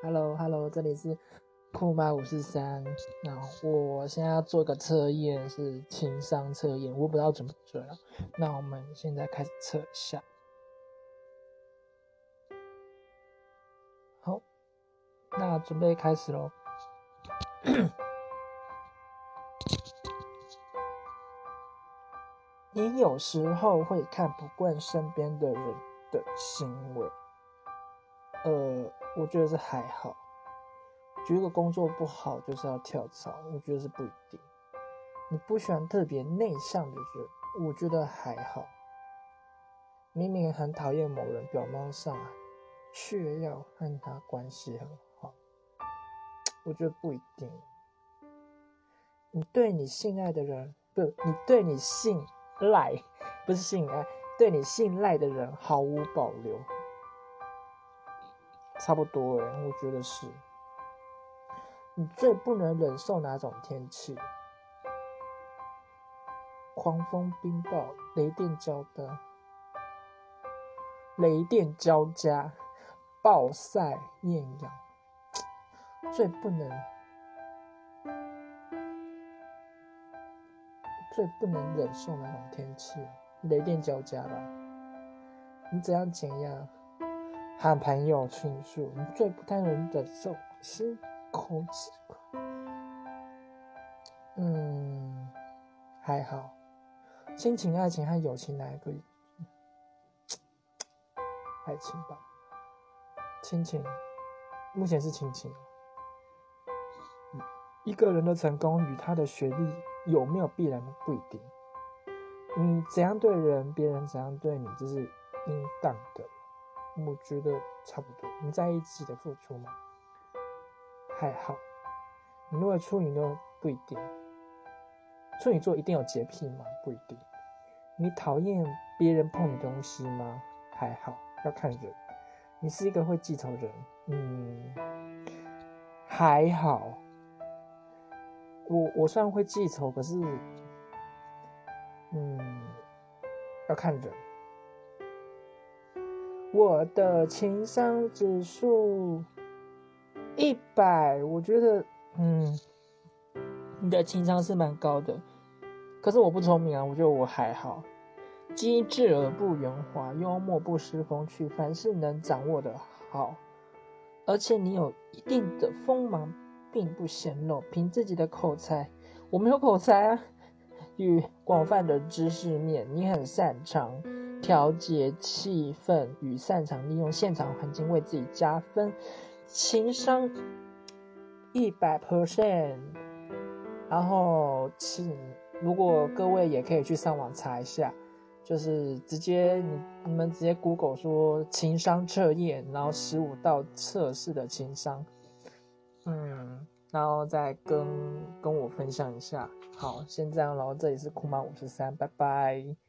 Hello，Hello，这里是酷妈五四三。那我现在要做个测验，是情商测验，我不知道准不准了。那我们现在开始测一下。好，那准备开始喽。你有时候会看不惯身边的人的行为。呃，我觉得是还好。觉得工作不好就是要跳槽，我觉得是不一定。你不喜欢特别内向的人，我觉得还好。明明很讨厌某人，表面上却要和他关系很好，我觉得不一定。你对你信赖的人，不，你对你信赖，不是信赖，对你信赖的人毫无保留。差不多哎，我觉得是。你最不能忍受哪种天气？狂风冰雹、雷电交加、雷电交加、暴晒艳阳。最不能、最不能忍受哪种天气？雷电交加吧。你怎样减压？和朋友倾诉，最不太能忍受是空气。嗯，还好。亲情、爱情和友情哪一个？爱情吧。亲情，目前是亲情。一个人的成功与他的学历有没有必然的不一定。你怎样对人，别人怎样对你，这是应当的。我觉得差不多。你在意自己的付出吗？还好。你如果处女座不一定。处女座一定有洁癖吗？不一定。你讨厌别人碰你东西吗？还好，要看人。你是一个会记仇人，嗯，还好。我我虽然会记仇，可是，嗯，要看人。我的情商指数一百，我觉得，嗯，你的情商是蛮高的。可是我不聪明啊，我觉得我还好。机智而不圆滑，幽默不失风趣，凡事能掌握的好。而且你有一定的锋芒，并不显露。凭自己的口才，我没有口才啊。与广泛的知识面，你很擅长。调节气氛与擅长利用现场环境为自己加分，情商一百 percent。然后，请如果各位也可以去上网查一下，就是直接你你们直接 Google 说情商测验，然后十五道测试的情商，嗯，然后再跟跟我分享一下。好，先这样喽，这里是酷妈五十三，拜拜。